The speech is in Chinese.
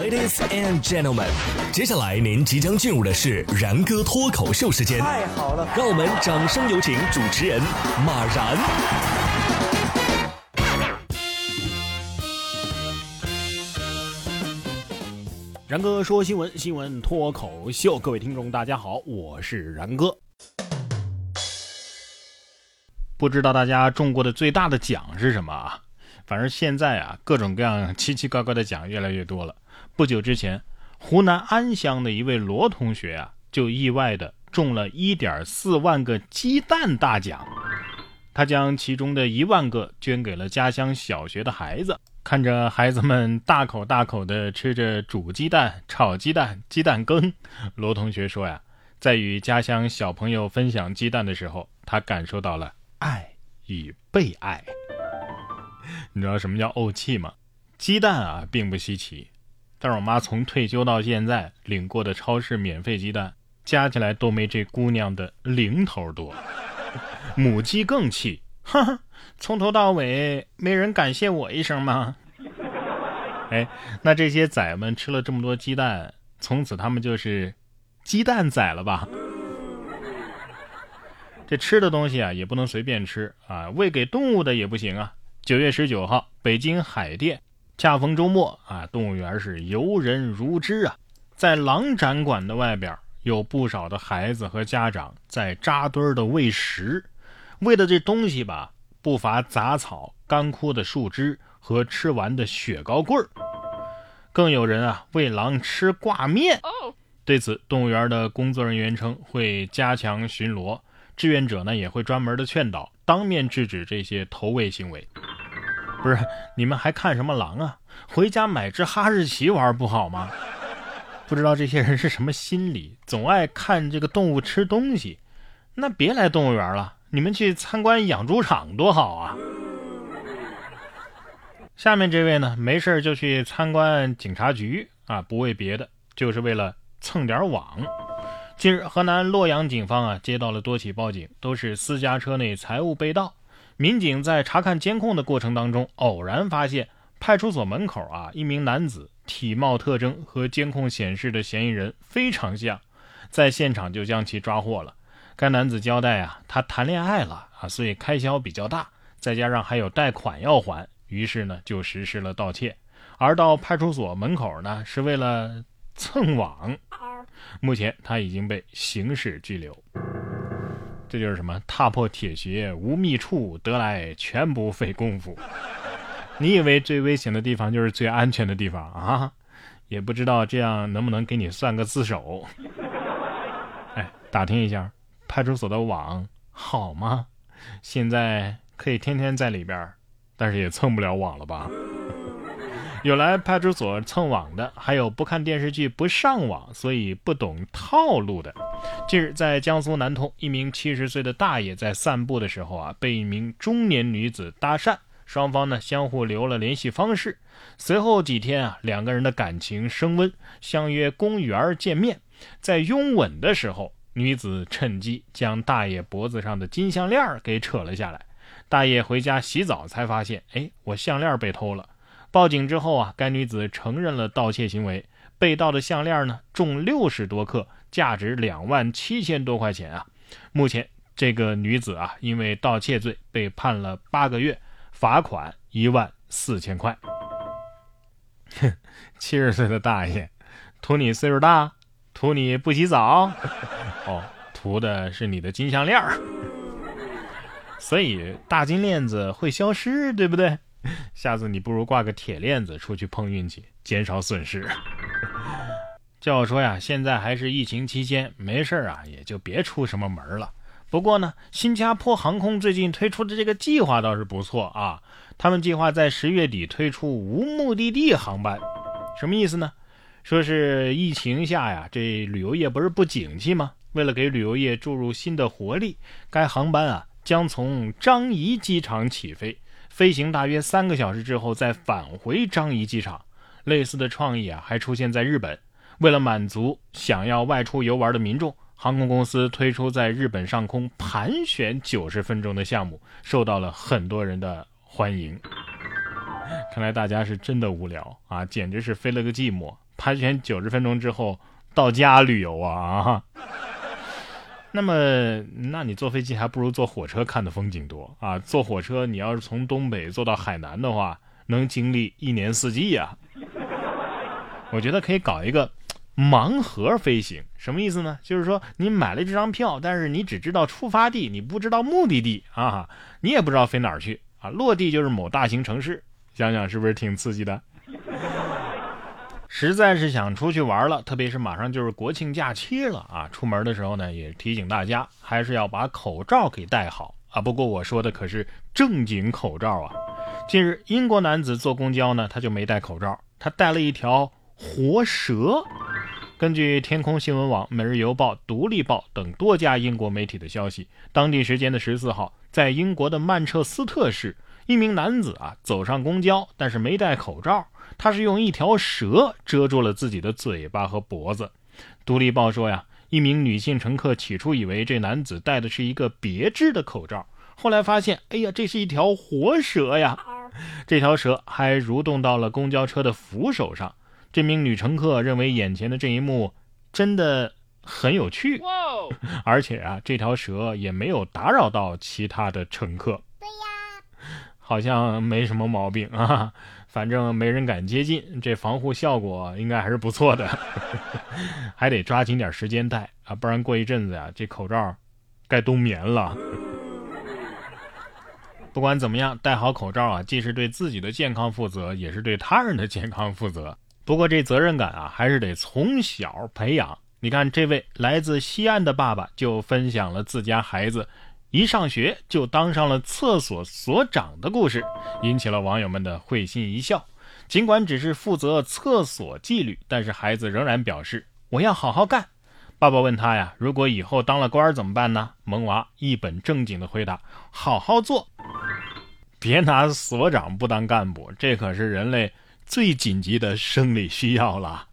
Ladies and gentlemen，接下来您即将进入的是然哥脱口秀时间。太好了，让我们掌声有请主持人马然。然哥说新闻，新闻脱口秀，各位听众大家好，我是然哥。不知道大家中过的最大的奖是什么啊？反正现在啊，各种各样奇奇怪怪的奖越来越多了。不久之前，湖南安乡的一位罗同学啊，就意外的中了一点四万个鸡蛋大奖。他将其中的一万个捐给了家乡小学的孩子。看着孩子们大口大口的吃着煮鸡蛋、炒鸡蛋、鸡蛋羹，罗同学说呀，在与家乡小朋友分享鸡蛋的时候，他感受到了爱与被爱。你知道什么叫怄气吗？鸡蛋啊，并不稀奇，但是我妈从退休到现在领过的超市免费鸡蛋，加起来都没这姑娘的零头多。母鸡更气。哈哈，从头到尾没人感谢我一声吗？哎，那这些崽们吃了这么多鸡蛋，从此他们就是鸡蛋崽了吧？这吃的东西啊，也不能随便吃啊，喂给动物的也不行啊。九月十九号，北京海淀，恰逢周末啊，动物园是游人如织啊。在狼展馆的外边，有不少的孩子和家长在扎堆的喂食。喂的这东西吧，不乏杂草、干枯的树枝和吃完的雪糕棍儿，更有人啊喂狼吃挂面。对此，动物园的工作人员称会加强巡逻，志愿者呢也会专门的劝导，当面制止这些投喂行为。不是你们还看什么狼啊？回家买只哈士奇玩不好吗？不知道这些人是什么心理，总爱看这个动物吃东西，那别来动物园了。你们去参观养猪场多好啊！下面这位呢，没事就去参观警察局啊，不为别的，就是为了蹭点网。近日，河南洛阳警方啊接到了多起报警，都是私家车内财物被盗。民警在查看监控的过程当中，偶然发现派出所门口啊一名男子体貌特征和监控显示的嫌疑人非常像，在现场就将其抓获了。该男子交代啊，他谈恋爱了啊，所以开销比较大，再加上还有贷款要还，于是呢就实施了盗窃。而到派出所门口呢，是为了蹭网。目前他已经被刑事拘留。这就是什么？踏破铁鞋无觅处，得来全不费工夫。你以为最危险的地方就是最安全的地方啊？也不知道这样能不能给你算个自首。哎，打听一下。派出所的网好吗？现在可以天天在里边，但是也蹭不了网了吧？有来派出所蹭网的，还有不看电视剧、不上网，所以不懂套路的。近日，在江苏南通，一名七十岁的大爷在散步的时候啊，被一名中年女子搭讪，双方呢相互留了联系方式。随后几天啊，两个人的感情升温，相约公园见面。在拥吻的时候。女子趁机将大爷脖子上的金项链给扯了下来。大爷回家洗澡才发现，哎，我项链被偷了。报警之后啊，该女子承认了盗窃行为。被盗的项链呢，重六十多克，价值两万七千多块钱啊。目前这个女子啊，因为盗窃罪被判了八个月，罚款一万四千块。哼，七十岁的大爷，图你岁数大。图你不洗澡，哦，图的是你的金项链所以大金链子会消失，对不对？下次你不如挂个铁链子出去碰运气，减少损失。叫我说呀，现在还是疫情期间，没事啊，也就别出什么门了。不过呢，新加坡航空最近推出的这个计划倒是不错啊，他们计划在十月底推出无目的地航班，什么意思呢？说是疫情下呀，这旅游业不是不景气吗？为了给旅游业注入新的活力，该航班啊将从樟宜机场起飞，飞行大约三个小时之后再返回樟宜机场。类似的创意啊还出现在日本。为了满足想要外出游玩的民众，航空公司推出在日本上空盘旋九十分钟的项目，受到了很多人的欢迎。看来大家是真的无聊啊，简直是飞了个寂寞。盘旋九十分钟之后到家旅游啊啊！那么，那你坐飞机还不如坐火车看的风景多啊！坐火车，你要是从东北坐到海南的话，能经历一年四季呀。我觉得可以搞一个盲盒飞行，什么意思呢？就是说你买了这张票，但是你只知道出发地，你不知道目的地啊，你也不知道飞哪儿去啊，落地就是某大型城市，想想是不是挺刺激的？实在是想出去玩了，特别是马上就是国庆假期了啊！出门的时候呢，也提醒大家还是要把口罩给戴好啊。不过我说的可是正经口罩啊。近日，英国男子坐公交呢，他就没戴口罩，他戴了一条活蛇。根据天空新闻网、每日邮报、独立报等多家英国媒体的消息，当地时间的十四号，在英国的曼彻斯特市，一名男子啊走上公交，但是没戴口罩。他是用一条蛇遮住了自己的嘴巴和脖子。独立报说呀，一名女性乘客起初以为这男子戴的是一个别致的口罩，后来发现，哎呀，这是一条活蛇呀！这条蛇还蠕动到了公交车的扶手上。这名女乘客认为眼前的这一幕真的很有趣，而且啊，这条蛇也没有打扰到其他的乘客。对呀，好像没什么毛病啊。反正没人敢接近，这防护效果应该还是不错的，还得抓紧点时间戴啊，不然过一阵子呀，这口罩该冬眠了。不管怎么样，戴好口罩啊，既是对自己的健康负责，也是对他人的健康负责。不过这责任感啊，还是得从小培养。你看，这位来自西安的爸爸就分享了自家孩子。一上学就当上了厕所所长的故事，引起了网友们的会心一笑。尽管只是负责厕所纪律，但是孩子仍然表示我要好好干。爸爸问他呀，如果以后当了官怎么办呢？萌娃一本正经的回答：好好做，别拿所长不当干部，这可是人类最紧急的生理需要了。